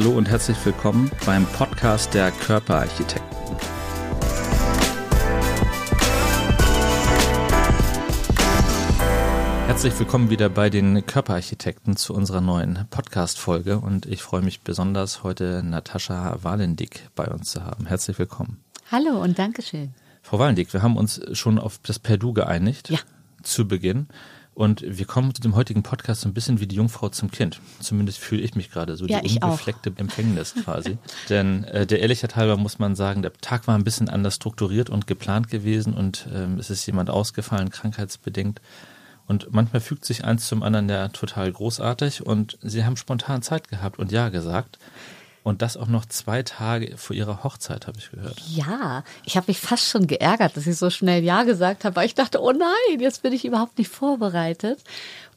Hallo und herzlich willkommen beim Podcast der Körperarchitekten. Herzlich willkommen wieder bei den Körperarchitekten zu unserer neuen Podcast-Folge und ich freue mich besonders, heute Natascha Walendick bei uns zu haben. Herzlich willkommen. Hallo und Dankeschön. Frau Walendick, wir haben uns schon auf das Perdu geeinigt. Ja. Zu Beginn. Und wir kommen zu dem heutigen Podcast so ein bisschen wie die Jungfrau zum Kind. Zumindest fühle ich mich gerade so, ja, die unbefleckte Empfängnis quasi. Denn äh, der Ehrlichkeit halber muss man sagen, der Tag war ein bisschen anders strukturiert und geplant gewesen und ähm, es ist jemand ausgefallen, krankheitsbedingt. Und manchmal fügt sich eins zum anderen ja total großartig und sie haben spontan Zeit gehabt und Ja gesagt. Und das auch noch zwei Tage vor ihrer Hochzeit, habe ich gehört. Ja, ich habe mich fast schon geärgert, dass ich so schnell Ja gesagt habe, weil ich dachte, oh nein, jetzt bin ich überhaupt nicht vorbereitet.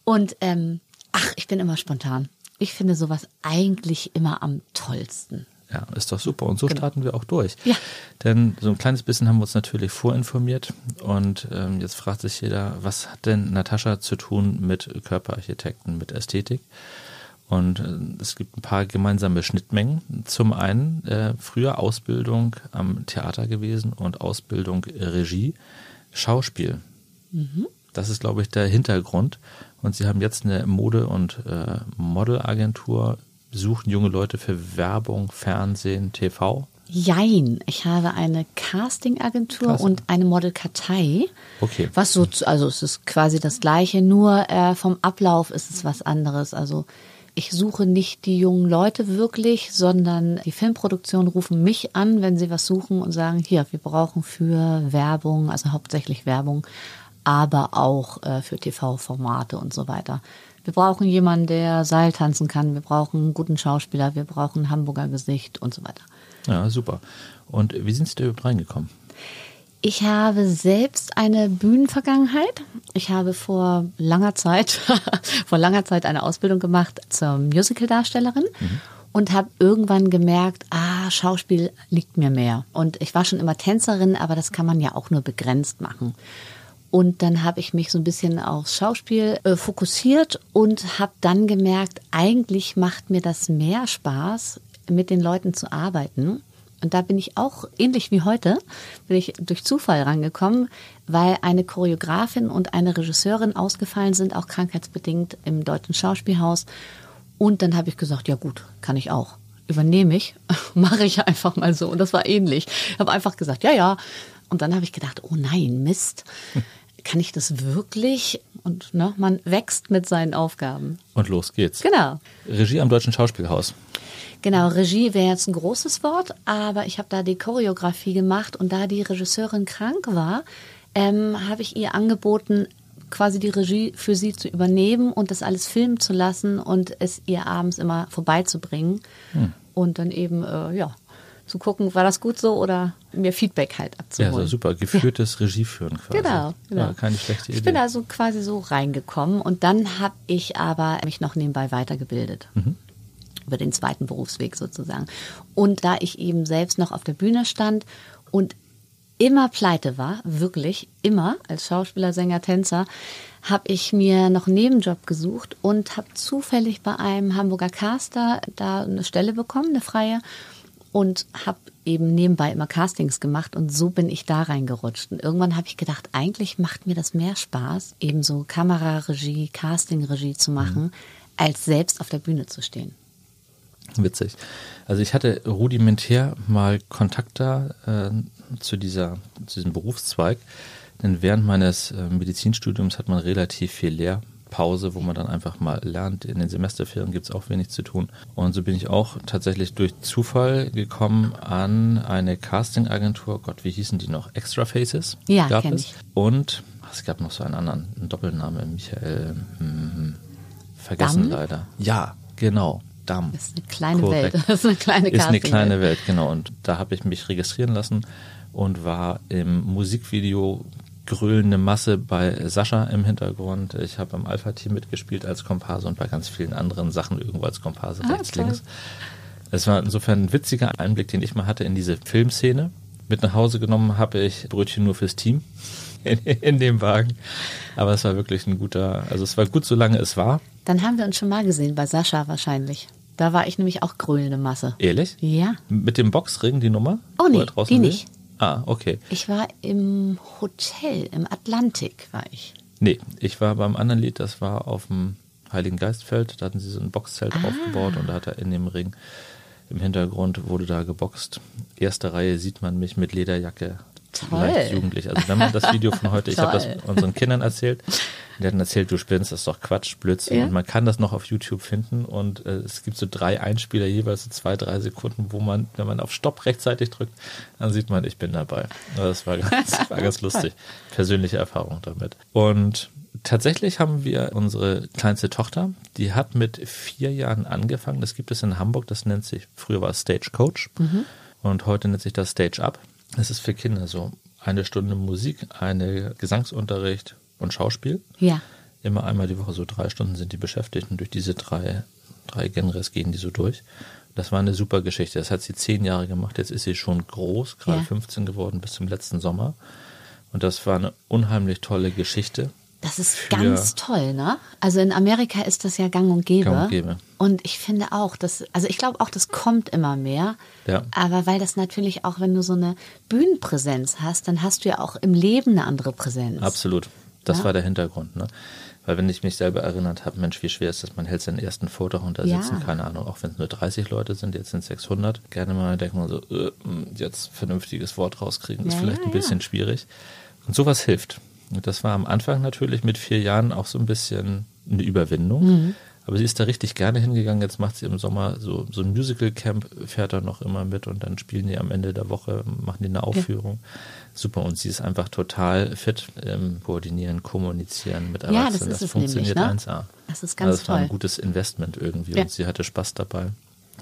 Und ähm, ach, ich bin immer spontan. Ich finde sowas eigentlich immer am tollsten. Ja, ist doch super. Und so genau. starten wir auch durch. Ja. Denn so ein kleines bisschen haben wir uns natürlich vorinformiert. Und ähm, jetzt fragt sich jeder, was hat denn Natascha zu tun mit Körperarchitekten, mit Ästhetik? Und äh, es gibt ein paar gemeinsame Schnittmengen. Zum einen äh, früher Ausbildung am Theater gewesen und Ausbildung Regie, Schauspiel. Mhm. Das ist, glaube ich, der Hintergrund. Und Sie haben jetzt eine Mode- und äh, Modelagentur, suchen junge Leute für Werbung, Fernsehen, TV. Jein, ich habe eine Castingagentur Casting. und eine Modelkartei. Okay. Was so, also es ist quasi das Gleiche, nur äh, vom Ablauf ist es was anderes. Also ich suche nicht die jungen Leute wirklich, sondern die Filmproduktionen rufen mich an, wenn sie was suchen und sagen, hier, wir brauchen für Werbung, also hauptsächlich Werbung, aber auch äh, für TV-Formate und so weiter. Wir brauchen jemanden, der Seil tanzen kann, wir brauchen einen guten Schauspieler, wir brauchen ein Hamburger Gesicht und so weiter. Ja, super. Und wie sind Sie da überhaupt reingekommen? Ich habe selbst eine Bühnenvergangenheit. Ich habe vor langer Zeit, vor langer Zeit eine Ausbildung gemacht zur Musicaldarstellerin mhm. und habe irgendwann gemerkt, ah, Schauspiel liegt mir mehr. Und ich war schon immer Tänzerin, aber das kann man ja auch nur begrenzt machen. Und dann habe ich mich so ein bisschen aufs Schauspiel äh, fokussiert und habe dann gemerkt, eigentlich macht mir das mehr Spaß, mit den Leuten zu arbeiten und da bin ich auch ähnlich wie heute, bin ich durch Zufall rangekommen, weil eine Choreografin und eine Regisseurin ausgefallen sind, auch krankheitsbedingt im Deutschen Schauspielhaus. Und dann habe ich gesagt, ja gut, kann ich auch. Übernehme ich, mache ich einfach mal so. Und das war ähnlich. Ich habe einfach gesagt, ja, ja. Und dann habe ich gedacht, oh nein, Mist. Kann ich das wirklich? Und ne, man wächst mit seinen Aufgaben. Und los geht's. Genau. Regie am Deutschen Schauspielhaus. Genau, Regie wäre jetzt ein großes Wort, aber ich habe da die Choreografie gemacht und da die Regisseurin krank war, ähm, habe ich ihr angeboten, quasi die Regie für sie zu übernehmen und das alles filmen zu lassen und es ihr abends immer vorbeizubringen hm. und dann eben, äh, ja, zu gucken, war das gut so oder mir Feedback halt abzuholen. Ja, so super. Geführtes ja. Regieführen quasi. Genau, genau. Ja, keine schlechte Idee. Ich bin also quasi so reingekommen und dann habe ich aber mich noch nebenbei weitergebildet. Mhm über den zweiten Berufsweg sozusagen. Und da ich eben selbst noch auf der Bühne stand und immer pleite war, wirklich immer als Schauspieler, Sänger, Tänzer, habe ich mir noch einen Nebenjob gesucht und habe zufällig bei einem Hamburger Caster da eine Stelle bekommen, eine freie und habe eben nebenbei immer Castings gemacht und so bin ich da reingerutscht. Und irgendwann habe ich gedacht, eigentlich macht mir das mehr Spaß, eben so Kameraregie, Castingregie zu machen, mhm. als selbst auf der Bühne zu stehen. Witzig. Also ich hatte rudimentär mal Kontakt da äh, zu, dieser, zu diesem Berufszweig, denn während meines äh, Medizinstudiums hat man relativ viel Lehrpause, wo man dann einfach mal lernt. In den Semesterferien gibt es auch wenig zu tun. Und so bin ich auch tatsächlich durch Zufall gekommen an eine Castingagentur. Gott, wie hießen die noch? Extra Faces ja, gab es. Ich. Und es gab noch so einen anderen, einen Doppelname, Michael, mh, hm, vergessen Damm? leider. Ja, genau. Damm. Das ist eine kleine Korrekt. Welt. Das ist eine kleine Ist eine kleine Welt, genau. Und da habe ich mich registrieren lassen und war im Musikvideo grölende Masse bei Sascha im Hintergrund. Ich habe im Alpha-Team mitgespielt als Komparse und bei ganz vielen anderen Sachen irgendwo als Komparse ah, rechts, toll. links. Es war insofern ein witziger Einblick, den ich mal hatte in diese Filmszene. Mit nach Hause genommen habe ich Brötchen nur fürs Team in, in dem Wagen. Aber es war wirklich ein guter, also es war gut, solange es war. Dann haben wir uns schon mal gesehen, bei Sascha wahrscheinlich. Da war ich nämlich auch grölende Masse. Ehrlich? Ja. Mit dem Boxring die Nummer? Oh, nee, die nicht. Ah, okay. Ich war im Hotel, im Atlantik war ich. Nee, ich war beim anderen Lied, das war auf dem Heiligen Geistfeld. Da hatten sie so ein Boxzelt Ah. aufgebaut und da hat er in dem Ring im Hintergrund wurde da geboxt. Erste Reihe sieht man mich mit Lederjacke. Toll. Leicht jugendlich. Also wenn man das Video von heute, ich habe das unseren Kindern erzählt, die hatten erzählt, du spinnst, das ist doch Quatsch, Blödsinn. Ja. Und man kann das noch auf YouTube finden und äh, es gibt so drei Einspieler, jeweils so zwei, drei Sekunden, wo man, wenn man auf Stopp rechtzeitig drückt, dann sieht man, ich bin dabei. Also Das war ganz, war ganz lustig. Persönliche Erfahrung damit. Und tatsächlich haben wir unsere kleinste Tochter, die hat mit vier Jahren angefangen. Das gibt es in Hamburg, das nennt sich, früher war es Stagecoach und heute nennt sich das Stage Up. Das ist für Kinder so eine Stunde Musik, eine Gesangsunterricht und Schauspiel. Ja. Immer einmal die Woche, so drei Stunden sind die beschäftigt und durch diese drei, drei Genres gehen die so durch. Das war eine super Geschichte. Das hat sie zehn Jahre gemacht. Jetzt ist sie schon groß, gerade Ja. 15 geworden bis zum letzten Sommer. Und das war eine unheimlich tolle Geschichte. Das ist ganz toll, ne? Also in Amerika ist das ja gang und gäbe. Gang und gäbe. Und ich finde auch, dass, also ich glaube auch, das kommt immer mehr. Ja. Aber weil das natürlich auch, wenn du so eine Bühnenpräsenz hast, dann hast du ja auch im Leben eine andere Präsenz. Absolut. Das Ja. war der Hintergrund. Ne? Weil wenn ich mich selber erinnert habe, Mensch, wie schwer ist das, man hält seinen ersten Vortrag und da Ja. sitzen, keine Ahnung, auch wenn es nur 30 Leute sind, jetzt sind es 600, gerne mal denkt man so, äh, jetzt vernünftiges Wort rauskriegen, ist Ja, vielleicht ja, ein bisschen schwierig. Und sowas hilft. Das war am Anfang natürlich mit vier Jahren auch so ein bisschen eine Überwindung. Mhm. Aber sie ist da richtig gerne hingegangen. Jetzt macht sie im Sommer so, so ein Musical-Camp, fährt da noch immer mit und dann spielen die am Ende der Woche, machen die eine Aufführung. Super. Und sie ist einfach total fit im Koordinieren, Kommunizieren mit Ja, Erwachsenen. das ist es funktioniert nämlich, ne? 1A. Das ist ganz also das war ein toll. gutes Investment irgendwie Ja. und sie hatte Spaß dabei.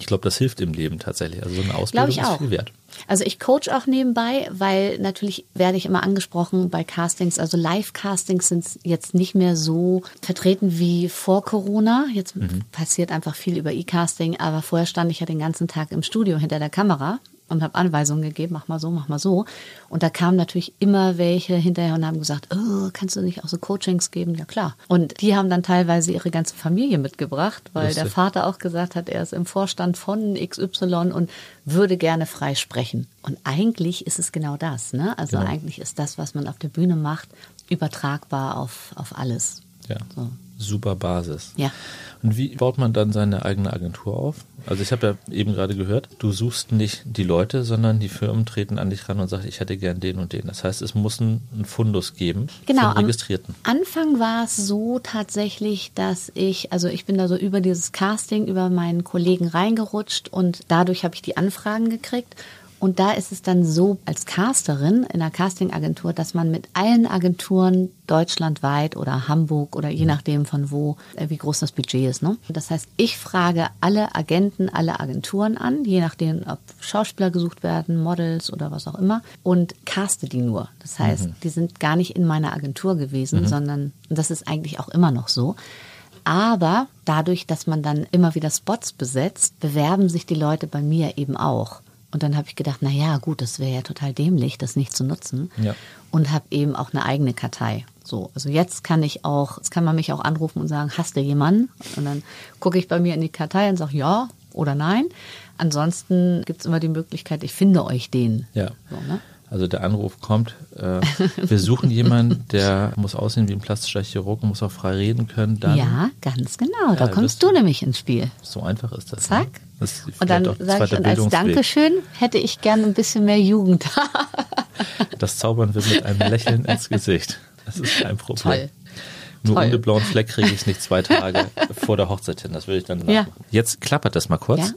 Ich glaube, das hilft im Leben tatsächlich. Also so eine Ausbildung ich ist auch. viel wert. Also ich coach auch nebenbei, weil natürlich werde ich immer angesprochen bei Castings. Also Live-Castings sind jetzt nicht mehr so vertreten wie vor Corona. Jetzt Mhm. passiert einfach viel über E-Casting, aber vorher stand ich ja den ganzen Tag im Studio hinter der Kamera und habe Anweisungen gegeben, mach mal so, mach mal so. Und da kamen natürlich immer welche hinterher und haben gesagt, oh, kannst du nicht auch so Coachings geben? Ja klar. Und die haben dann teilweise ihre ganze Familie mitgebracht, weil der Lustig. Vater auch gesagt hat, er ist im Vorstand von XY und würde gerne frei sprechen. Und eigentlich ist es genau das. Ne? Also Genau. eigentlich ist das, was man auf der Bühne macht, übertragbar auf, auf alles. Ja. So. Super Basis. Ja. Und wie baut man dann seine eigene Agentur auf? Also ich habe ja eben gerade gehört, du suchst nicht die Leute, sondern die Firmen treten an dich ran und sagen, ich hätte gern den und den. Das heißt, es muss einen Fundus geben Genau, von am Registrierten. Anfang war es so tatsächlich, dass ich, also ich bin da so über dieses Casting, über meinen Kollegen reingerutscht und dadurch habe ich die Anfragen gekriegt. Und da ist es dann so als Casterin in einer Castingagentur, dass man mit allen Agenturen deutschlandweit oder Hamburg oder je nachdem von wo, äh, wie groß das Budget ist. Ne? Das heißt, ich frage alle Agenten, alle Agenturen an, je nachdem, ob Schauspieler gesucht werden, Models oder was auch immer, und caste die nur. Das heißt, die sind gar nicht in meiner Agentur gewesen, sondern und das ist eigentlich auch immer noch so. Aber dadurch, dass man dann immer wieder Spots besetzt, bewerben sich die Leute bei mir eben auch. Und dann habe ich gedacht, na ja, gut, das wäre ja total dämlich, das nicht zu nutzen. Ja. Und habe eben auch eine eigene Kartei. So, also jetzt kann ich auch, jetzt kann man mich auch anrufen und sagen, hast du jemanden? Und dann gucke ich bei mir in die Kartei und sage ja oder nein. Ansonsten gibt es immer die Möglichkeit, ich finde euch den. Ja. So, ne? Also der Anruf kommt, äh, wir suchen jemanden, der muss aussehen wie ein plastischer Chirurg, muss auch frei reden können. Dann, Ja, ganz genau. Da Ja, kommst das- du nämlich ins Spiel. So einfach ist das. Zack. Ne? Und dann sage ich, und als. Dankeschön hätte ich gerne ein bisschen mehr Jugend. Das zaubern wir mit einem Lächeln ins Gesicht. Das ist kein Problem. Toll. Nur Toll. ohne blauen Fleck kriege ich es nicht zwei Tage vor der Hochzeit hin. Das will ich dann Ja. machen. Jetzt klappert das mal kurz. Ja?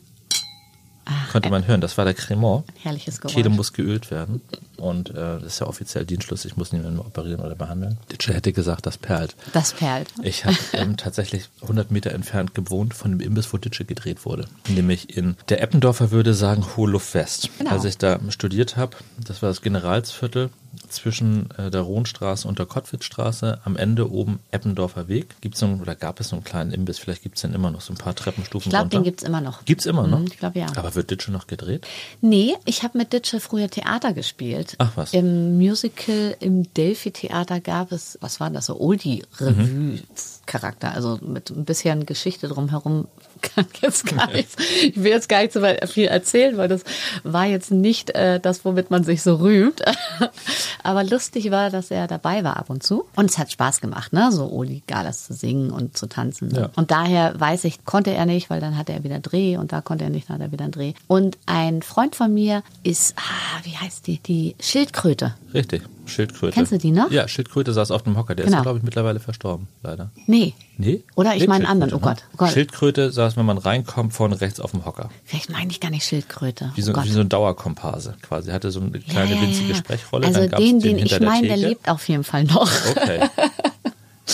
Ach, Konnte man hören. Das war der Cremant. herrliches Geräusch. Kehle muss geölt werden. Und äh, das ist ja offiziell Dienstschluss. Ich muss niemanden operieren oder behandeln. Ditsche hätte gesagt, das perlt. Das perlt. Ich habe ähm, tatsächlich 100 Meter entfernt gewohnt von dem Imbiss, wo Ditsche gedreht wurde. Nämlich in der Eppendorfer würde sagen Hohe Luft West. Genau. Als ich da studiert habe, das war das Generalsviertel zwischen äh, der Rohnstraße und der Kottwitzstraße. Am Ende oben Eppendorfer Weg. Gibt's so einen, oder gab es so einen kleinen Imbiss? Vielleicht gibt's den immer noch, so ein paar Treppenstufen Ich glaube, den gibt's immer noch. Gibt's immer noch? Mhm, ich glaube, ja. Aber wird Ditsche noch gedreht? Nee, ich habe mit Ditsche früher Theater gespielt. Ach, was. Im Musical im Delphi-Theater gab es, was war das, so Oldie-Revue-Charakter. Also mit ein bisschen Geschichte drumherum kann jetzt gar nichts, ich will jetzt gar nicht so viel erzählen, weil das war jetzt nicht äh, das, womit man sich so rühmt. Aber lustig war, dass er dabei war ab und zu. Und es hat Spaß gemacht, ne? So Oli Galas zu singen und zu tanzen. Ja. Und daher weiß ich, konnte er nicht, weil dann hatte er wieder einen Dreh und da konnte er nicht, dann hat er wieder einen Dreh. Und ein Freund von mir ist, ah, wie heißt die? Die Schildkröte. Richtig, Schildkröte. Kennst du die noch? Ja, Schildkröte saß auf dem Hocker. Der Genau. ist, glaube ich, mittlerweile verstorben, leider. Nee. Nee? Oder ich meine einen anderen. Oh Gott, oh Gott. Schildkröte saß, wenn man reinkommt, vorne rechts auf dem Hocker. Vielleicht meine ich gar nicht Schildkröte. Wie so, oh wie so ein Dauerkomparse quasi. Hatte so eine kleine Ja, ja, winzige ja. Sprechrolle. Also den, den ich meine, der lebt auf jeden Fall noch. Okay.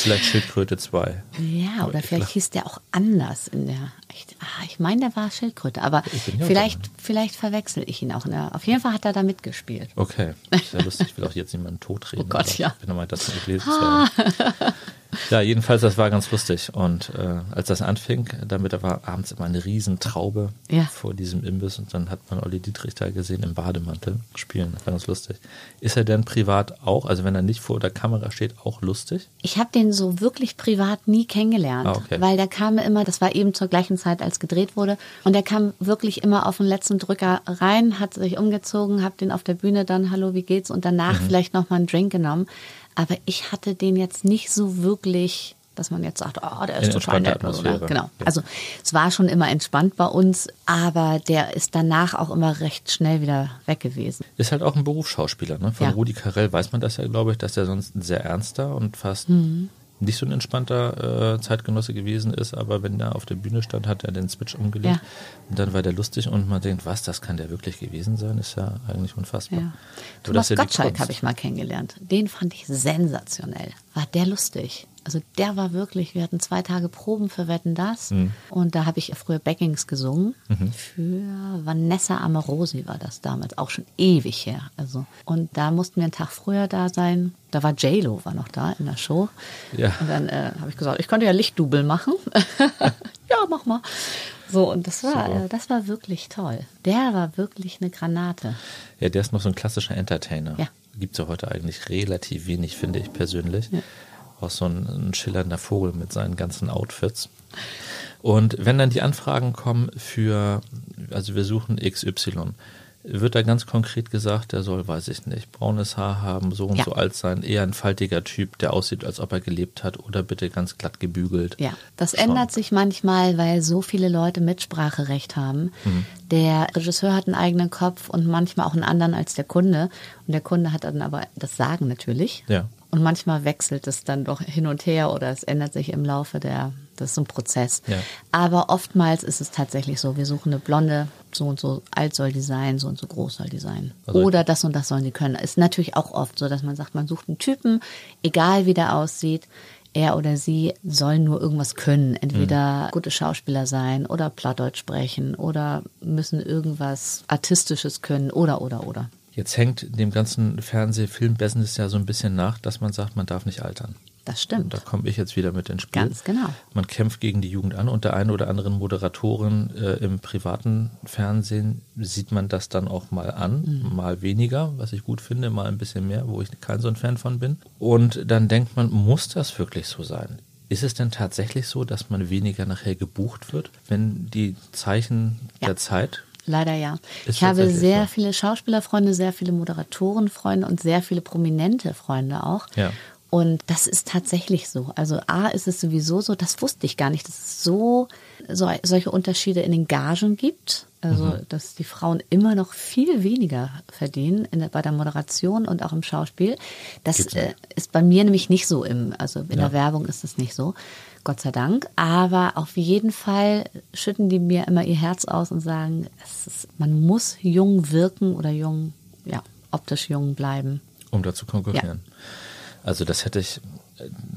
Vielleicht Schildkröte 2. Ja, oder vielleicht hieß der auch anders in der. Ich, ah, ich meine, der war Schildkröte, aber Ich bin vielleicht, vielleicht verwechsel ich ihn auch. Der, auf jeden Fall hat er da mitgespielt. Okay. Ja lustig. Ich will auch jetzt niemanden totreden. Oh Gott, ja. Wenn er meint, das nicht lesen zu haben. Ja, jedenfalls, das war ganz lustig. Und äh, als das anfing, damit da war abends immer eine Riesentraube Ja. vor diesem Imbiss und dann hat man Olli Dietrich da gesehen im Bademantel spielen. Das war ganz lustig. Ist er denn privat auch, also wenn er nicht vor der Kamera steht, auch lustig? Ich habe den so wirklich privat nie kennengelernt, Ah, okay. weil der kam immer, das war eben zur gleichen Zeit, als gedreht wurde, und der kam wirklich immer auf den letzten Drücker rein, hat sich umgezogen, hab den auf der Bühne dann, hallo, wie geht's, und danach Mhm. vielleicht noch mal einen Drink genommen. Aber ich hatte den jetzt nicht so wirklich, dass man jetzt sagt, oh, der ist total nett. Oder ne? Genau. Ja. Also es war schon immer entspannt bei uns, aber der ist danach auch immer recht schnell wieder weg gewesen. Ist halt auch ein Berufsschauspieler. Ne? Von Ja. Rudi Carell weiß man das ja, glaube ich, dass er sonst ein sehr ernster und fast Mhm. Nicht so ein entspannter äh, Zeitgenosse gewesen ist. Aber wenn er auf der Bühne stand, hat er den Switch umgelegt. Ja. Und dann war der lustig und man denkt, was, das kann der wirklich gewesen sein? Ist ja eigentlich unfassbar. Ja. Thomas ja Gottschalk habe ich mal kennengelernt. Den fand ich sensationell. War der lustig. Also der war wirklich, wir hatten zwei Tage Proben für Wetten Das Mhm. und da habe ich früher Backings gesungen. Für Vanessa Amorosi war das damals, auch schon ewig her. Also und da mussten wir einen Tag früher da sein. Da war J-Lo war noch da in der Show. Ja. Und dann äh, habe ich gesagt, ich könnte ja Lichtdubel machen. ja, mach mal. So, und das war, Super. äh, das war wirklich toll. Der war wirklich eine Granate. Ja, der ist noch so ein klassischer Entertainer. Ja. Gibt es ja heute eigentlich relativ wenig, finde ich persönlich. Auch so ein, ein schillernder Vogel mit seinen ganzen Outfits. Und wenn dann die Anfragen kommen für, also wir suchen XY, wird da ganz konkret gesagt, der soll, weiß ich nicht, braunes Haar haben, so und Ja. so alt sein, eher ein faltiger Typ, der aussieht, als ob er gelebt hat, oder bitte ganz glatt gebügelt. Ja, das Schon. ändert sich manchmal, weil so viele Leute Mitspracherecht haben. Mhm. Der Regisseur hat einen eigenen Kopf und manchmal auch einen anderen als der Kunde. Und der Kunde hat dann aber das Sagen natürlich. Ja. Und manchmal wechselt es dann doch hin und her oder es ändert sich im Laufe der, das ist ein Prozess. Ja. Aber oftmals ist es tatsächlich so, wir suchen eine Blonde, so und so alt soll die sein, so und so groß soll die sein. Also- oder das und das sollen die können. Ist natürlich auch oft so, dass man sagt, man sucht einen Typen, egal wie der aussieht, er oder sie soll nur irgendwas können. Entweder Mhm. gute Schauspieler sein oder Plattdeutsch sprechen oder müssen irgendwas Artistisches können oder, oder, oder. Jetzt hängt dem ganzen Fernseh-Film-Business ja so ein bisschen nach, dass man sagt, man darf nicht altern. Das Und stimmt. da komme ich jetzt wieder mit ins Spiel. Ganz genau. Man kämpft gegen die Jugend an und der einen oder anderen Moderatorin äh, im privaten Fernsehen sieht man das dann auch mal an, Mhm. mal weniger, was ich gut finde, mal ein bisschen mehr, wo ich kein so ein Fan von bin. Und dann denkt man, muss das wirklich so sein? Ist es denn tatsächlich so, dass man weniger nachher gebucht wird, wenn die Zeichen Ja. der Zeit Leider ja. Ist ich habe sehr viele Schauspielerfreunde, sehr viele Moderatorenfreunde und sehr viele prominente Freunde auch. Ja. Und das ist tatsächlich so. Also A ist es sowieso so, das wusste ich gar nicht, dass es so, so solche Unterschiede in den Gagen gibt. Also, Mhm. dass die Frauen immer noch viel weniger verdienen in bei der Moderation und auch im Schauspiel. Das äh, ist bei mir nämlich nicht so im, also in Ja. der Werbung ist es nicht so. Gott sei Dank. Aber auf jeden Fall schütten die mir immer ihr Herz aus und sagen, es ist, man muss jung wirken oder jung, ja, optisch jung bleiben. um da zu konkurrieren. Also das hätte ich,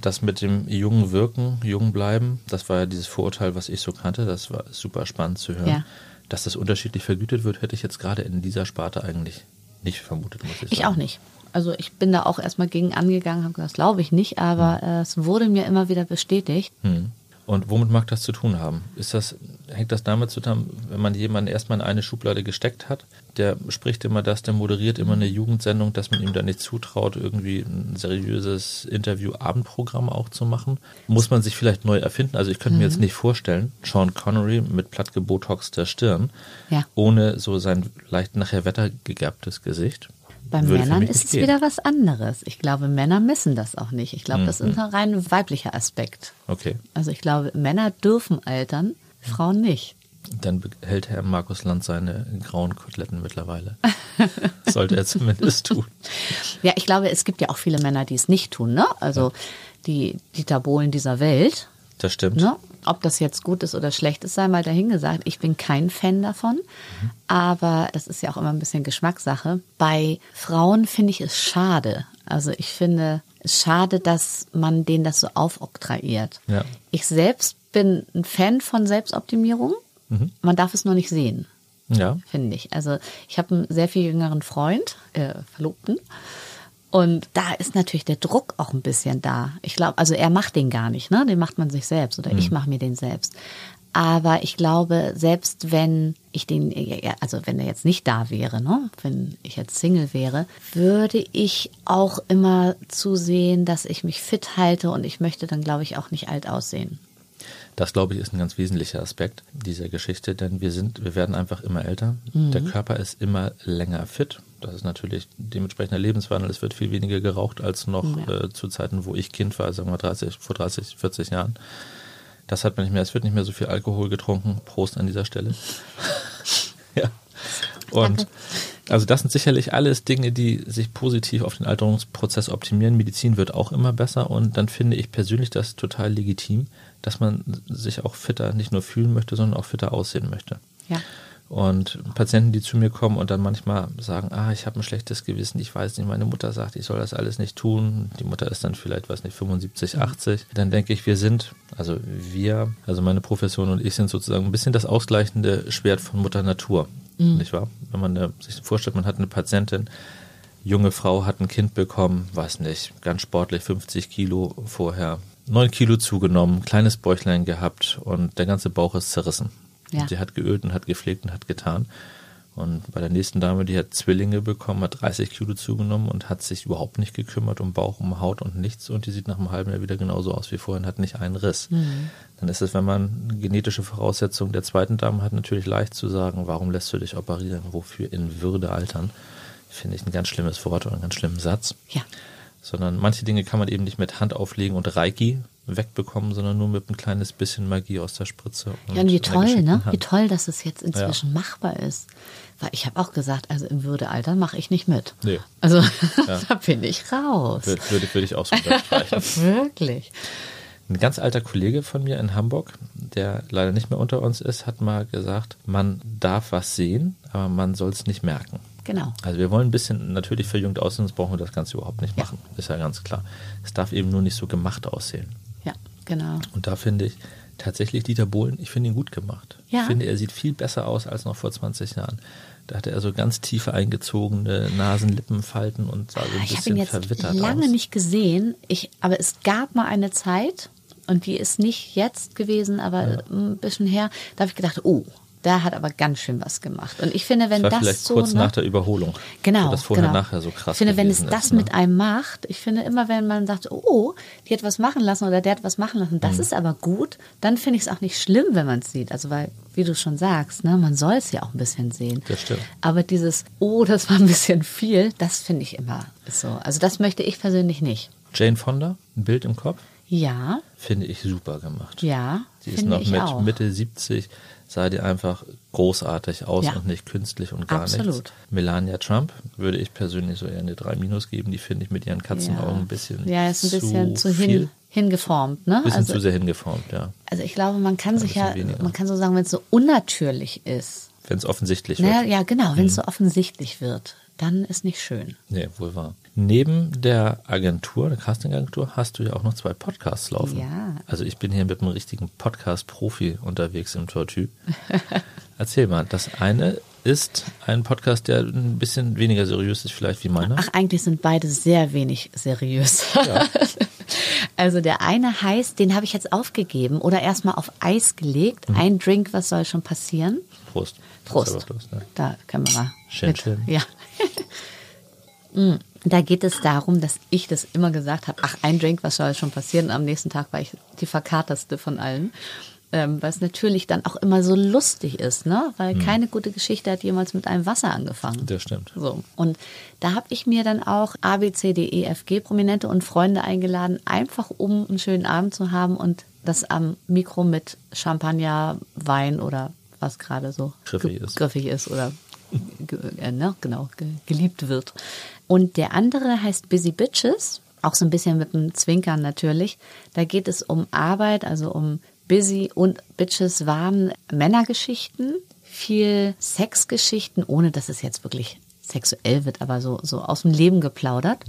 das mit dem jungen Wirken, jung bleiben, das war ja dieses Vorurteil, was ich so kannte, das war super spannend zu hören. Ja. Dass das unterschiedlich vergütet wird, hätte ich jetzt gerade in dieser Sparte eigentlich nicht vermutet, muss ich sagen. Ich auch nicht. Also ich bin da auch erstmal gegen angegangen, habe gesagt, das glaube ich nicht, aber Hm. äh, es wurde mir immer wieder bestätigt. Hm. Und womit mag das zu tun haben? Ist das, hängt das damit zusammen, wenn man jemanden erstmal in eine Schublade gesteckt hat, der spricht immer das, der moderiert immer eine Jugendsendung, dass man ihm da nicht zutraut, irgendwie ein seriöses Interview-Abendprogramm auch zu machen? Muss man sich vielleicht neu erfinden? Also ich könnte mir jetzt nicht vorstellen, Sean Connery mit plattgebotoxter Stirn, Ja. ohne so sein leicht nachher wettergegerbtes Gesicht. Bei Würde Männern ist es gehen. wieder was anderes. Ich glaube, Männer missen das auch nicht. Ich glaube, das ist ein rein weiblicher Aspekt. Okay. Also ich glaube, Männer dürfen altern, Frauen nicht. Dann behält Herr Markus Land seine grauen Koteletten mittlerweile. Sollte er zumindest tun. Ja, ich glaube, es gibt ja auch viele Männer, die es nicht tun. Ne? Also die Dieter Bohlen dieser Welt. Das stimmt. Ne? Ob das jetzt gut ist oder schlecht ist, sei mal dahingesagt. Ich bin kein Fan davon. Aber das ist ja auch immer ein bisschen Geschmackssache. Bei Frauen finde ich es schade. Also ich finde es schade, dass man denen das so aufoktroyiert. Ja. Ich selbst bin ein Fan von Selbstoptimierung. Man darf es nur nicht sehen Ja. finde ich. Also ich habe einen sehr viel jüngeren Freund, äh, Verlobten. Und da ist natürlich der Druck auch ein bisschen da. Ich glaube, also er macht den gar nicht, ne? Den macht man sich selbst oder ich mache mir den selbst. Aber ich glaube, selbst wenn ich den, also wenn er jetzt nicht da wäre, ne, wenn ich jetzt Single wäre, würde ich auch immer zusehen, dass ich mich fit halte und ich möchte dann, glaube ich, auch nicht alt aussehen. Das, glaube ich, ist ein ganz wesentlicher Aspekt dieser Geschichte, denn wir sind, wir werden einfach immer älter. Der Körper ist immer länger fit. Das ist natürlich dementsprechender Lebenswandel. Es wird viel weniger geraucht als noch Ja. äh, zu Zeiten, wo ich Kind war, sagen wir 30, vor 30, 40 Jahren. Das hat man nicht mehr. Es wird nicht mehr so viel Alkohol getrunken. Prost an dieser Stelle. ja. Und also das sind sicherlich alles Dinge, die sich positiv auf den Alterungsprozess optimieren. Medizin wird auch immer besser und dann finde ich persönlich das total legitim, dass man sich auch fitter nicht nur fühlen möchte, sondern auch fitter aussehen möchte. Ja. Und Patienten, die zu mir kommen und dann manchmal sagen, ah, ich habe ein schlechtes Gewissen, ich weiß nicht, meine Mutter sagt, ich soll das alles nicht tun. Die Mutter ist dann vielleicht, weiß nicht, 75, 80. Dann denke ich, wir sind, also wir, also meine Profession und ich sind sozusagen ein bisschen das ausgleichende Schwert von Mutter Natur. Nicht wahr? Wenn man eine, sich vorstellt, man hat eine Patientin, junge Frau hat ein Kind bekommen, weiß nicht, ganz sportlich, 50 Kilo vorher, 9 Kilo zugenommen, kleines Bäuchlein gehabt und der ganze Bauch ist zerrissen. Ja. Und die hat geölt und hat gepflegt und hat getan. Und bei der nächsten Dame, die hat Zwillinge bekommen, hat 30 Kilo zugenommen und hat sich überhaupt nicht gekümmert um Bauch, um Haut und nichts. Und die sieht nach einem halben Jahr wieder genauso aus wie vorher und hat nicht einen Riss. Dann ist es, wenn man genetische Voraussetzungen der zweiten Dame hat, natürlich leicht zu sagen, warum lässt du dich operieren? Wofür in Würde altern? Finde ich ein ganz schlimmes Wort oder einen ganz schlimmen Satz. Ja. Sondern manche Dinge kann man eben nicht mit Hand auflegen und Reiki wegbekommen, sondern nur mit ein kleines bisschen Magie aus der Spritze. Ja, und wie toll, ne? Wie Hand. toll, dass es jetzt inzwischen machbar ist. Weil ich habe auch gesagt, also im Würdealter mache ich nicht mit. Nee. Also da bin ich raus. Würde, würde, würde ich auch so unterstreichen. Wirklich. Ein ganz alter Kollege von mir in Hamburg, der leider nicht mehr unter uns ist, hat mal gesagt, man darf was sehen, aber man soll es nicht merken. Genau. Also wir wollen ein bisschen natürlich verjüngt aussehen, sonst brauchen wir das Ganze überhaupt nicht Ja. machen. Ist ja ganz klar. Es darf eben nur nicht so gemacht aussehen. Ja, genau. Und da finde ich tatsächlich Dieter Bohlen, ich finde ihn gut gemacht. Ja. Ich finde, er sieht viel besser aus als noch vor 20 Jahren. Da hatte er so ganz tiefe eingezogene Nasen-Lippenfalten und sah so ein Ich habe ihn bisschen jetzt verwittert lange aus. nicht gesehen. Ich, aber es gab mal eine Zeit, und die ist nicht jetzt gewesen, aber ein bisschen her, da habe ich gedacht, oh, da hat aber ganz schön was gemacht. Und ich finde, wenn das war das vielleicht so. kurz nach der Überholung. Genau. Das vorher genau. nachher so krass Ich finde, wenn es das ist, ne? mit einem macht, ich finde immer, wenn man sagt, oh, die hat was machen lassen oder der hat was machen lassen, Mhm. das ist aber gut, dann finde ich es auch nicht schlimm, wenn man es sieht. Also weil, wie du schon sagst, ne, man soll es ja auch ein bisschen sehen. Das stimmt. Aber dieses, oh, das war ein bisschen viel, das finde ich immer so. Also das möchte ich persönlich nicht. Jane Fonda, ein Bild im Kopf, Ja, finde ich super gemacht. ja, Sie ist noch mit auch. Mitte 70, sah die einfach großartig aus Ja. und nicht künstlich und gar Absolut. nichts. Melania Trump würde ich persönlich so eher eine 3 Minus geben. Die finde ich mit ihren Katzenaugen ein bisschen Ja, ist ein bisschen zu, viel, hin, hingeformt, ne? bisschen also, zu sehr hingeformt, ja. also ich glaube, man kann Ein sich ja, weniger. man kann so sagen, wenn es so unnatürlich ist, Wenn es offensichtlich Naja, wird. ja, genau, wenn es Mhm. so offensichtlich wird, dann ist nicht schön. Nee, wohl wahr. Neben der Agentur, der Castingagentur, hast du ja auch noch zwei Podcasts laufen. Ja. Also ich bin hier mit einem richtigen Podcast-Profi unterwegs im Tortue. Erzähl mal, das eine ist ein Podcast, der ein bisschen weniger seriös ist vielleicht wie meiner. Ach, eigentlich sind beide sehr wenig seriös. Also der eine heißt, den habe ich jetzt aufgegeben oder erstmal auf Eis gelegt. Mhm. Ein Drink, was soll schon passieren? Prost. Prost. Prost ne? Da können wir mal. Schön, mit. schön. Ja. Mm, Da geht es darum, dass ich das immer gesagt habe, ach, ein Drink, was soll schon passieren? Am nächsten Tag war ich die verkaterste von allen. Ähm, weil es natürlich dann auch immer so lustig ist, ne? Weil keine gute Geschichte hat jemals mit einem Wasser angefangen. Das stimmt. So. Und da habe ich mir dann auch A, B, C, D, E, F, G Prominente und Freunde eingeladen, einfach um einen schönen Abend zu haben und das am Mikro mit Champagner, Wein oder was gerade so Griffig ist. griffig ist oder äh, ne, genau, ge geliebt wird. Und der andere heißt Busy Bitches, auch so ein bisschen mit einem Zwinkern natürlich. Da geht es um Arbeit, also um Busy und Bitches waren Männergeschichten, viel Sexgeschichten, ohne dass es jetzt wirklich sexuell wird, aber so, so aus dem Leben geplaudert.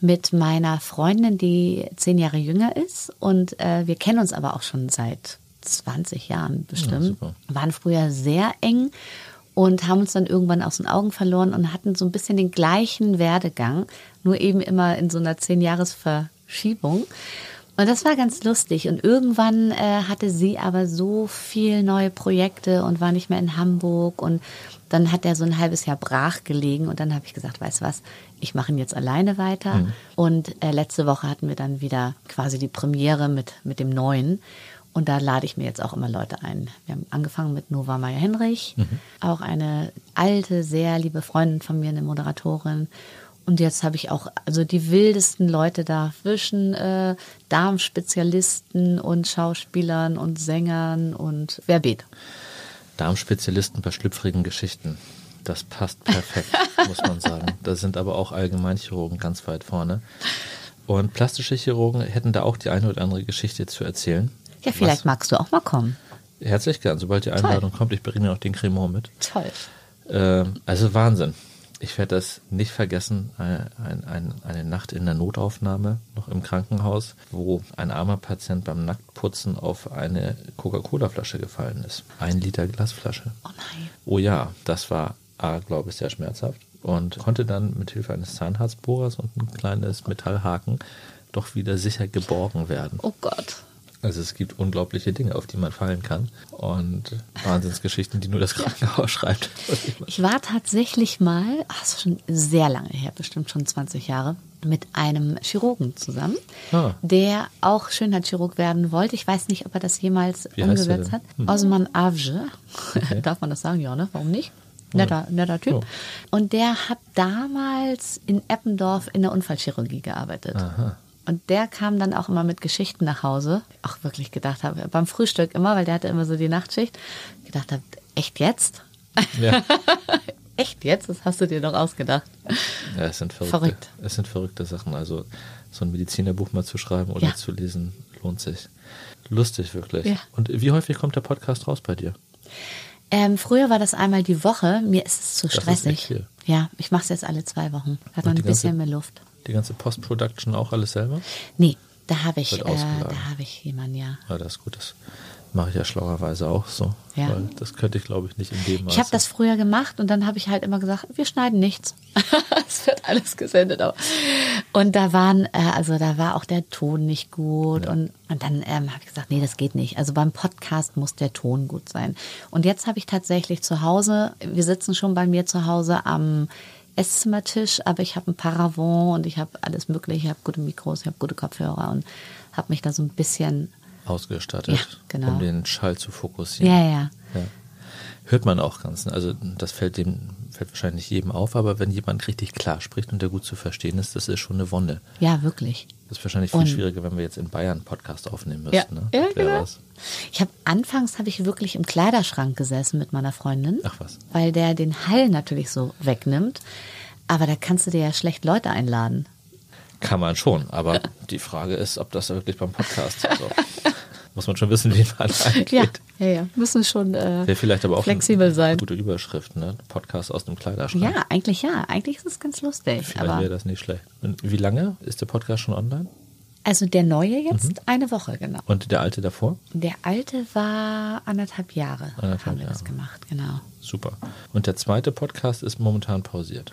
Mit meiner Freundin, die zehn Jahre jünger ist. Und äh, wir kennen uns aber auch schon seit 20 Jahren bestimmt. super. waren früher sehr eng und haben uns dann irgendwann aus den Augen verloren und hatten so ein bisschen den gleichen Werdegang, nur eben immer in so einer zehn Jahres Verschiebung. Und das war ganz lustig. Und irgendwann äh, hatte sie aber so viel neue Projekte und war nicht mehr in Hamburg. Und dann hat er so ein halbes Jahr brach gelegen. Und dann habe ich gesagt, weißt du was, ich mache ihn jetzt alleine weiter. Und äh, letzte Woche hatten wir dann wieder quasi die Premiere mit, mit dem Neuen. Und da lade ich mir jetzt auch immer Leute ein. Wir haben angefangen mit Nova Meyer Henrich, auch eine alte, sehr liebe Freundin von mir, eine Moderatorin. Und jetzt habe ich auch also die wildesten Leute da zwischen äh, Darmspezialisten und Schauspielern und Sängern und wer bet. Darmspezialisten bei schlüpfrigen Geschichten. Das passt perfekt, muss man sagen. Da sind aber auch Allgemeinchirurgen ganz weit vorne. Und plastische Chirurgen hätten da auch die eine oder andere Geschichte zu erzählen. Ja, vielleicht Was- magst du auch mal kommen. Herzlich gern, sobald die Einladung kommt. Ich bringe auch den Cremant mit. Toll. Ähm, also Wahnsinn. Ich werde das nicht vergessen, ein, ein, ein, eine Nacht in der Notaufnahme, noch im Krankenhaus, wo ein armer Patient beim Nacktputzen auf eine Coca-Cola-Flasche gefallen ist. Ein Liter Glasflasche. Oh nein. Oh ja, das war, A, glaube ich, sehr schmerzhaft und konnte dann mit Hilfe eines Zahnarztbohrers und ein kleines Metallhaken doch wieder sicher geborgen werden. Oh Gott. Also es gibt unglaubliche Dinge, auf die man fallen kann und Wahnsinnsgeschichten, die nur das Krankenhaus schreibt. Ich war tatsächlich mal, ach, das ist schon sehr lange her, bestimmt schon 20 Jahre, mit einem Chirurgen zusammen, Ah. der auch Schönheitschirurg werden wollte. Ich weiß nicht, ob er das jemals Wie umgesetzt hat. Osman Avge. Darf man das sagen? Ja, ne? Warum nicht? Netter, netter Typ. Ja. Und der hat damals in Eppendorf in der Unfallchirurgie gearbeitet. Aha. Und der kam dann auch immer mit Geschichten nach Hause. Auch wirklich gedacht habe, beim Frühstück immer, weil der hatte immer so die Nachtschicht. Gedacht habe, echt jetzt? Ja. Echt jetzt? Das hast du dir doch ausgedacht. ja, es sind verrückte, Verrückt. Es sind verrückte Sachen. Also so ein Medizinerbuch mal zu schreiben oder Ja. zu lesen, lohnt sich. Lustig wirklich. Ja. Und wie häufig kommt der Podcast raus bei dir? Ähm, früher war das einmal die Woche. Mir ist es zu stressig. Ja, ich mache es jetzt alle zwei Wochen. Hat die ein bisschen mehr Luft. Die ganze Post-Production auch alles selber? Nee, da habe ich, äh, da habe ich jemanden, ja. Ja, das ist gut. Das mache ich ja schlauerweise auch so. Ja. Weil das könnte ich, glaube ich, nicht in dem Ich habe Maße. das früher gemacht und dann habe ich halt immer gesagt, wir schneiden nichts. es wird alles gesendet. Und da waren, äh, also da war auch der Ton nicht gut. Und, und dann ähm, habe ich gesagt, nee, das geht nicht. Also beim Podcast muss der Ton gut sein. Und jetzt habe ich tatsächlich zu Hause, wir sitzen schon bei mir zu Hause am Esszimmertisch, aber ich habe ein Paravent und ich habe alles mögliche. Ich habe gute Mikros, ich habe gute Kopfhörer und habe mich da so ein bisschen, ausgestattet, Ja, genau. um den Schall zu fokussieren. ja, ja. Ja. Hört man auch ganz. Also das fällt dem fällt wahrscheinlich jedem auf, aber wenn jemand richtig klar spricht und der gut zu verstehen ist, das ist schon eine Wonne. Ja, wirklich. Das ist wahrscheinlich viel Und- schwieriger, wenn wir jetzt in Bayern einen Podcast aufnehmen müssten. Ja, ne? ja genau. was. Ich habe anfangs habe ich wirklich im Kleiderschrank gesessen mit meiner Freundin, Ach was. weil der den Hall natürlich so wegnimmt. Aber da kannst du dir ja schlecht Leute einladen. Kann man schon, aber die Frage ist, ob das wirklich beim Podcast so. Muss man schon wissen, wie man angeht. Ja, ja, ja. Müssen schon äh, Wäre vielleicht aber auch flexibel eine sein. gute Überschrift, ne? Podcast aus dem Kleiderschrank. Ja, eigentlich ja. Eigentlich ist es ganz lustig. Vielleicht Aber wäre das nicht schlecht. Und wie lange ist der Podcast schon online? also der neue jetzt Mhm. eine Woche genau. Und der alte davor? Der alte war anderthalb Jahre. Anderthalb haben wir das Jahre. gemacht, genau. Super. Und der zweite Podcast ist momentan pausiert.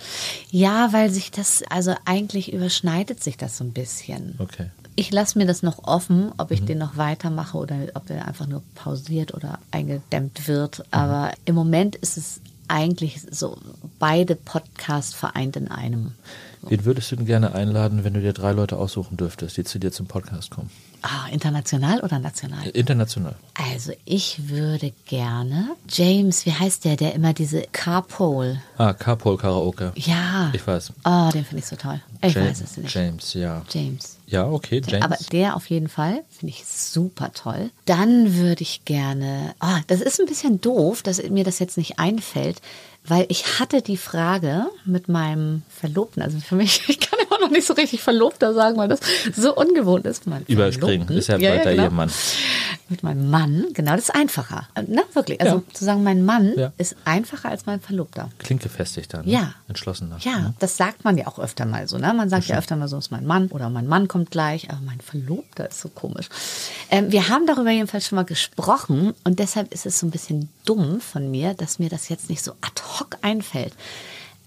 Ja, weil sich das, also eigentlich überschneidet sich das so ein bisschen. Okay. Ich lasse mir das noch offen, ob Mhm. ich den noch weitermache oder ob er einfach nur pausiert oder eingedämmt wird. Mhm. Aber im Moment ist es eigentlich so beide Podcasts vereint in einem. Wen würdest du denn gerne einladen, wenn du dir drei Leute aussuchen dürftest, die zu dir zum Podcast kommen? Ah, international oder national? International. Also ich würde gerne James, wie heißt der, der immer diese Carpool. Ah, Carpool Karaoke. Ja. Ich weiß. Oh, den finde ich so toll. Ich Ja- weiß es nicht. James, ja. James. Ja, okay, James. Aber der auf jeden Fall finde ich super toll. Dann würde ich gerne, oh, das ist ein bisschen doof, dass mir das jetzt nicht einfällt, weil ich hatte die Frage mit meinem Verlobten, also für mich, ich kann immer noch nicht so richtig Verlobter sagen, weil das so ungewohnt ist. Mein Überspringen, Verlobten. ist ja bald der Ehemann. Mit meinem Mann, genau, das ist einfacher. Na, wirklich. Also Ja. zu sagen, mein Mann Ja. ist einfacher als mein Verlobter. Klingt gefestigt dann. ne? Ja. Entschlossener. Ja, das sagt man ja auch öfter mal so. Ne? Man sagt ja öfter mal so, ist mein Mann oder mein Mann kommt gleich, aber mein Verlobter ist so komisch. Ähm, wir haben darüber jedenfalls schon mal gesprochen und deshalb ist es so ein bisschen dumm von mir, dass mir das jetzt nicht so ad hoc einfällt.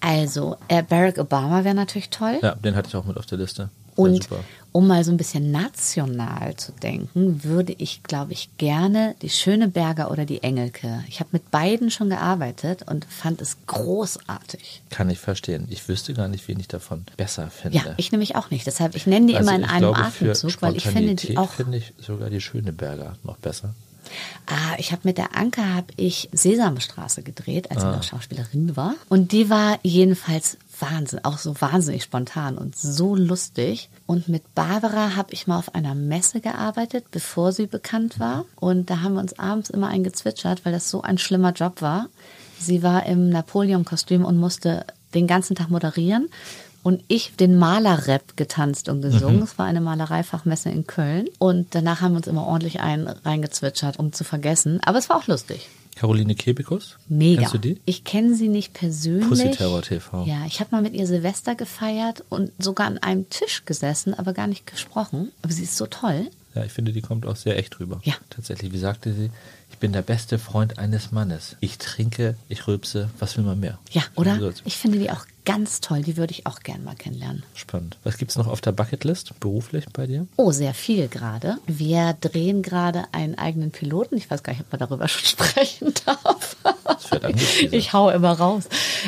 Also, äh, Barack Obama wäre natürlich toll. Ja, den hatte ich auch mit auf der Liste. Und um mal so ein bisschen national zu denken, würde ich, glaube ich, gerne die Schöneberger oder die Engelke. Ich habe mit beiden schon gearbeitet und fand es großartig. Kann ich verstehen. Ich wüsste gar nicht, wen ich davon besser finde. Ja, ich nämlich auch nicht. Deshalb, ich nenne die Also immer in einem glaube, Atemzug, weil ich finde die auch. finde ich sogar die Schöneberger noch besser. Ah, ich habe mit der Anke habe ich Sesamstraße gedreht, als sie Ah. noch Schauspielerin war. Und die war jedenfalls Wahnsinn, auch so wahnsinnig spontan und so lustig. Und mit Barbara habe ich mal auf einer Messe gearbeitet, bevor sie bekannt war. Und da haben wir uns abends immer eingezwitschert, weil das so ein schlimmer Job war. Sie war im Napoleon-Kostüm und musste den ganzen Tag moderieren. Und ich den Malerrap getanzt und gesungen. Es war eine Malereifachmesse in Köln. Und danach haben wir uns immer ordentlich ein reingezwitschert, um zu vergessen. Aber es war auch lustig. Caroline Kebekus? Mega. Kennst du die? Ich kenne sie nicht persönlich. Pussy Terror TV. Ja, ich habe mal mit ihr Silvester gefeiert und sogar an einem Tisch gesessen, aber gar nicht gesprochen. Aber sie ist so toll. Ja, ich finde, die kommt auch sehr echt rüber. Ja. Tatsächlich, wie sagte sie, ich bin der beste Freund eines Mannes. Ich trinke, ich rülpse, was will man mehr? Ja, oder? So, Ich finde die auch ganz toll. Die würde ich auch gern mal kennenlernen. Spannend. Was gibt's noch auf der Bucketlist beruflich bei dir? Oh, sehr viel gerade. Wir drehen gerade einen eigenen Piloten. Ich weiß gar nicht, ob man darüber schon sprechen darf. Das wird angeteasert. Ich hau immer raus.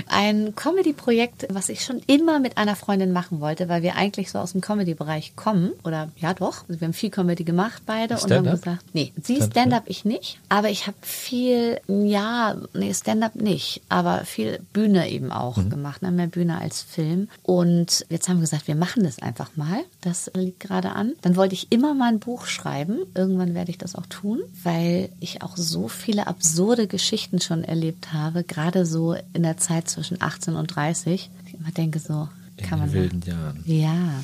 Ein Comedy-Projekt, was ich schon immer mit einer Freundin machen wollte, weil wir eigentlich so aus dem Comedy-Bereich kommen. Oder ja doch. Also wir haben viel Comedy gemacht beide und haben gesagt, nee, sie Stand-up? Stand-up, ich nicht. Aber ich habe viel, ja, nee, Stand-up nicht, aber viel Bühne eben auch Mhm. gemacht. Ne? Mehr Bühne als Film. Und jetzt haben wir gesagt, wir machen das einfach mal. Das liegt gerade an. Dann wollte ich immer mal ein Buch schreiben. Irgendwann werde ich das auch tun, weil ich auch so viele absurde Geschichten schon erlebt habe, gerade so in der Zeit zwischen 18 und 30. Ich immer denke so, In kann man den wilden Jahren. ja,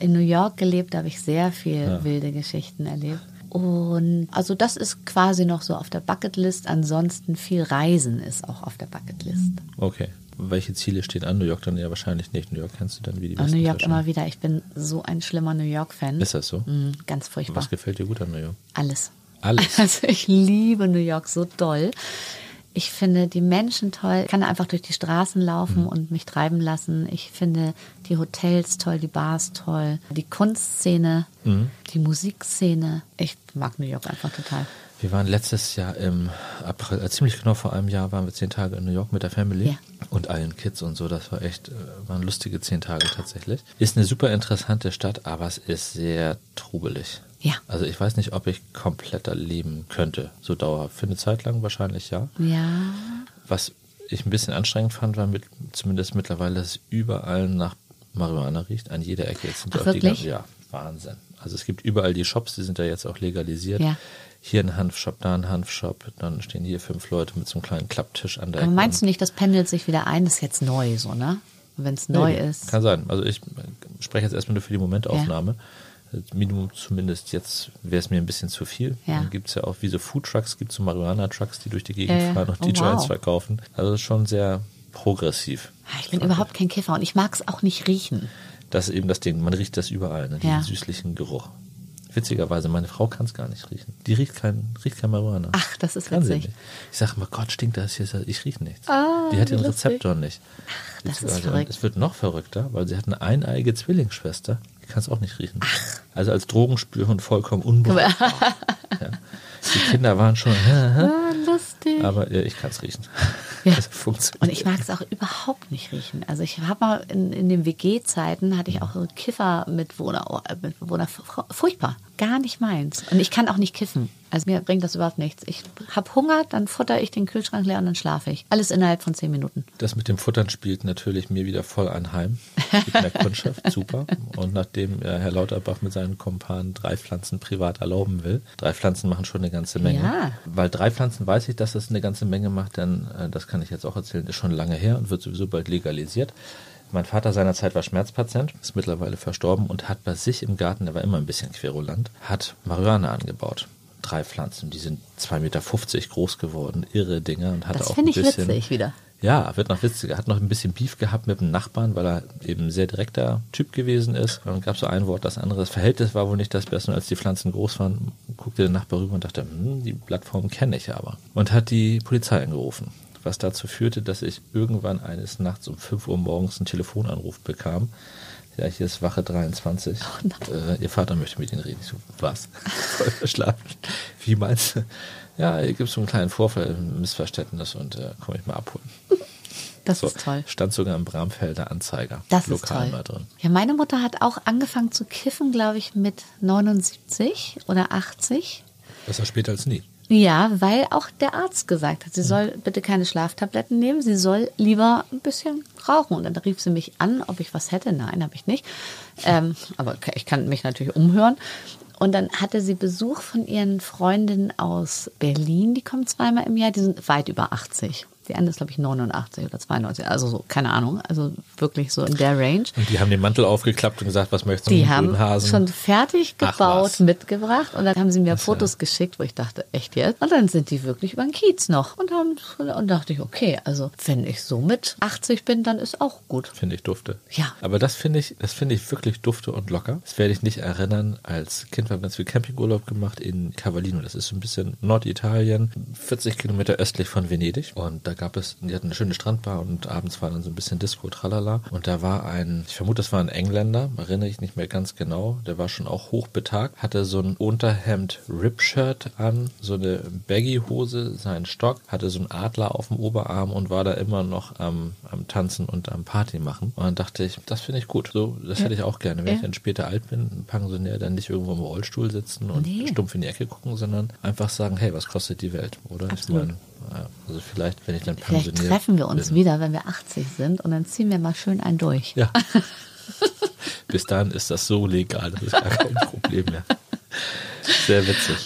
in New York gelebt habe ich sehr viel wilde Geschichten erlebt. Und also das ist quasi noch so auf der Bucketlist. Ansonsten viel Reisen ist auch auf der Bucketlist. Okay. Welche Ziele stehen an? New York dann ja wahrscheinlich nicht. New York kennst du dann wie die besten New York immer wieder. Ich bin so ein schlimmer New York-Fan. Ist das so? Mm, ganz furchtbar. Was gefällt dir gut an New York? Alles. Alles? Also ich liebe New York so doll. Ich finde die Menschen toll. Ich kann einfach durch die Straßen laufen Mhm. und mich treiben lassen. Ich finde die Hotels toll, die Bars toll, die Kunstszene, Mhm. die Musikszene. Ich mag New York einfach total. Wir waren letztes Jahr im April, äh, ziemlich genau vor einem Jahr, waren wir zehn Tage in New York mit der Family Ja. Und allen Kids und so. Das war echt, äh, waren lustige zehn Tage tatsächlich. Ist eine super interessante Stadt, aber es ist sehr trubelig. Ja. Also ich weiß nicht, ob ich komplett da leben könnte, so dauerhaft. Für eine Zeit lang wahrscheinlich ja. Ja. Was ich ein bisschen anstrengend fand, war mit, zumindest mittlerweile, dass es überall nach Marihuana riecht, an jeder Ecke. Jetzt sind Ach, auch die wirklich? ganzen- ja, Wahnsinn. Also es gibt überall die Shops, die sind ja jetzt auch legalisiert. Ja. Hier ein Hanfshop, da ein Hanfshop, dann stehen hier fünf Leute mit so einem kleinen Klapptisch an der Aber Ecke. meinst du nicht, das pendelt sich wieder ein? Das ist jetzt neu so, ne? Wenn es neu Nee, ist. Kann sein. Also ich äh, spreche jetzt erstmal nur für die Momentaufnahme. Das Minimum zumindest jetzt wäre es mir ein bisschen zu viel. Ja. Dann gibt es ja auch wie so Food-Trucks, gibt so Marihuana-Trucks, die durch die Gegend Ja, ja. fahren und Oh, die Joints wow. verkaufen. Also das ist schon sehr progressiv. Ah, Ich bin überhaupt kein Kiffer und ich mag es auch nicht riechen. Das ist eben das Ding. Man riecht das überall, ne? diesen Ja. süßlichen Geruch. Witzigerweise, meine Frau kann es gar nicht riechen. Die riecht kein, riecht kein Marihuana. Ach, das ist Kann witzig. Ich sage immer, Gott, stinkt das hier. Ich rieche nichts. Ah, die hat ihren lustig. Rezeptor nicht. das ist verrückt. Und Es wird noch verrückter, weil sie hat eine eineige Zwillingsschwester. Ich kann es auch nicht riechen. Ach. Also als Drogenspürhund vollkommen unberechenbar. ja. Die Kinder waren schon, ah, lustig. aber ja, ich kann es riechen. Ja. Und ich mag es auch überhaupt nicht riechen. Also ich habe mal in, in den WG-Zeiten hatte ich auch so Kiffer-Mitbewohner, oh, Mitbewohner, furchtbar, gar nicht meins. Und ich kann auch nicht kiffen. Also mir bringt das überhaupt nichts. Ich habe Hunger, dann futter ich den Kühlschrank leer und dann schlafe ich. Alles innerhalb von zehn Minuten. Das mit dem Futtern spielt natürlich mir wieder voll anheim. Mit der Kundschaft, super. Und nachdem äh, Herr Lauterbach mit seinen Kompanen drei Pflanzen privat erlauben will, drei Pflanzen machen schon eine ganze Menge. Ja. Weil drei Pflanzen weiß ich, dass das eine ganze Menge macht, denn äh, das kann ich jetzt auch erzählen, ist schon lange her und wird sowieso bald legalisiert. Mein Vater seinerzeit war Schmerzpatient, ist mittlerweile verstorben und hat bei sich im Garten, der war immer ein bisschen querulant, hat Marihuana angebaut drei Pflanzen. Die sind 2,50 Meter groß geworden. Irre Dinger. Und hatte das finde ich bisschen, witzig wieder. Ja, wird noch witziger. Hat noch ein bisschen Beef gehabt mit dem Nachbarn, weil er eben sehr direkter Typ gewesen ist. Und dann gab es so ein Wort, das andere. Das Verhältnis war wohl nicht das Beste. Und als die Pflanzen groß waren, guckte der Nachbar rüber und dachte, hm, die Plattform kenne ich aber. Und hat die Polizei angerufen. Was dazu führte, dass ich irgendwann eines Nachts um 5 Uhr morgens einen Telefonanruf bekam ja, hier ist Wache 23. Oh äh, ihr Vater möchte mit Ihnen reden. Ich so, was? Voll verschlafen. Wie meinst du? Ja, hier gibt es so einen kleinen Vorfall, ein Missverständnis und äh, komme ich mal abholen. Das so, ist toll. Stand sogar im Bramfelder Anzeiger. Das lokal ist toll. Mal drin. Ja, meine Mutter hat auch angefangen zu kiffen, glaube ich, mit 79 oder 80. Besser später als nie. Ja, weil auch der Arzt gesagt hat, sie soll bitte keine Schlaftabletten nehmen, sie soll lieber ein bisschen rauchen. Und dann rief sie mich an, ob ich was hätte. Nein, habe ich nicht. Ähm, aber ich kann mich natürlich umhören. Und dann hatte sie Besuch von ihren Freundinnen aus Berlin, die kommen zweimal im Jahr, die sind weit über 80. Die eine ist, glaube ich, 89 oder 92. Also so, keine Ahnung. Also wirklich so in der Range. Und die haben den Mantel aufgeklappt und gesagt, was möchtest du Die haben Hasen? schon fertig gebaut, Ach, mitgebracht. Und dann haben sie mir das Fotos ja. geschickt, wo ich dachte, echt jetzt? Und dann sind die wirklich über den Kiez noch. Und dann und dachte ich, okay, also wenn ich so mit 80 bin, dann ist auch gut. Finde ich dufte. Ja. Aber das finde ich, das finde ich wirklich dufte und locker. Das werde ich nicht erinnern. Als Kind haben wir ganz viel Campingurlaub gemacht in Cavallino. Das ist so ein bisschen Norditalien, 40 Kilometer östlich von Venedig. Und da gab es, die hatten eine schöne Strandbar und abends war dann so ein bisschen Disco, tralala. Und da war ein, ich vermute, das war ein Engländer, erinnere ich nicht mehr ganz genau, der war schon auch hochbetagt, hatte so ein Unterhemd Ripshirt an, so eine Baggy-Hose, seinen Stock, hatte so einen Adler auf dem Oberarm und war da immer noch am, am Tanzen und am Party machen. Und dann dachte ich, das finde ich gut. So, das ja. hätte ich auch gerne. Wenn ja. ich dann später alt bin, Pensionär, dann nicht irgendwo im Rollstuhl sitzen und nee. stumpf in die Ecke gucken, sondern einfach sagen, hey, was kostet die Welt, oder? Absolut. Ich meine, also vielleicht, wenn ich dann pensioniert Vielleicht treffen wir uns bin. wieder, wenn wir 80 sind und dann ziehen wir mal schön einen durch. Ja. Bis dahin ist das so legal, das ist gar kein Problem mehr. Sehr witzig.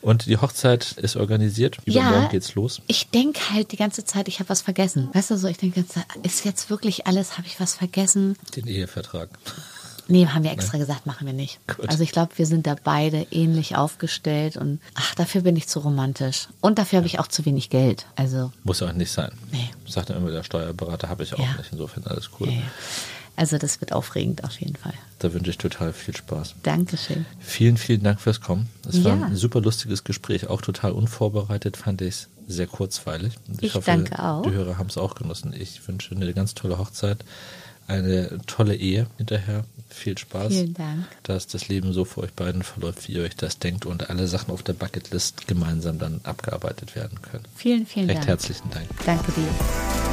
Und die Hochzeit ist organisiert. Übermorgen ja, geht's los. Ich denke halt die ganze Zeit, ich habe was vergessen. Weißt du so, ich denke, ist jetzt wirklich alles, habe ich was vergessen? Den Ehevertrag. Nee, haben wir extra nee. gesagt, machen wir nicht. Gut. Also ich glaube, wir sind da beide ähnlich aufgestellt und ach, dafür bin ich zu romantisch. Und dafür habe ich auch zu wenig Geld. Also Muss auch nicht sein. Nee. Sagt dann immer der Steuerberater, habe ich auch ja. nicht. Insofern alles cool. Nee. Also das wird aufregend auf jeden Fall. Da wünsche ich total viel Spaß. Dankeschön. Vielen, vielen Dank fürs Kommen. Es war ja. ein super lustiges Gespräch, auch total unvorbereitet, fand ich es sehr kurzweilig. Ich, ich hoffe, danke auch. Die Hörer haben es auch genossen. Ich wünsche eine ganz tolle Hochzeit eine tolle Ehe hinterher. Viel Spaß. Vielen Dank. Dass das Leben so für euch beiden verläuft, wie ihr euch das denkt und alle Sachen auf der Bucketlist gemeinsam dann abgearbeitet werden können. Vielen, vielen Recht Dank. herzlichen Dank. Danke dir.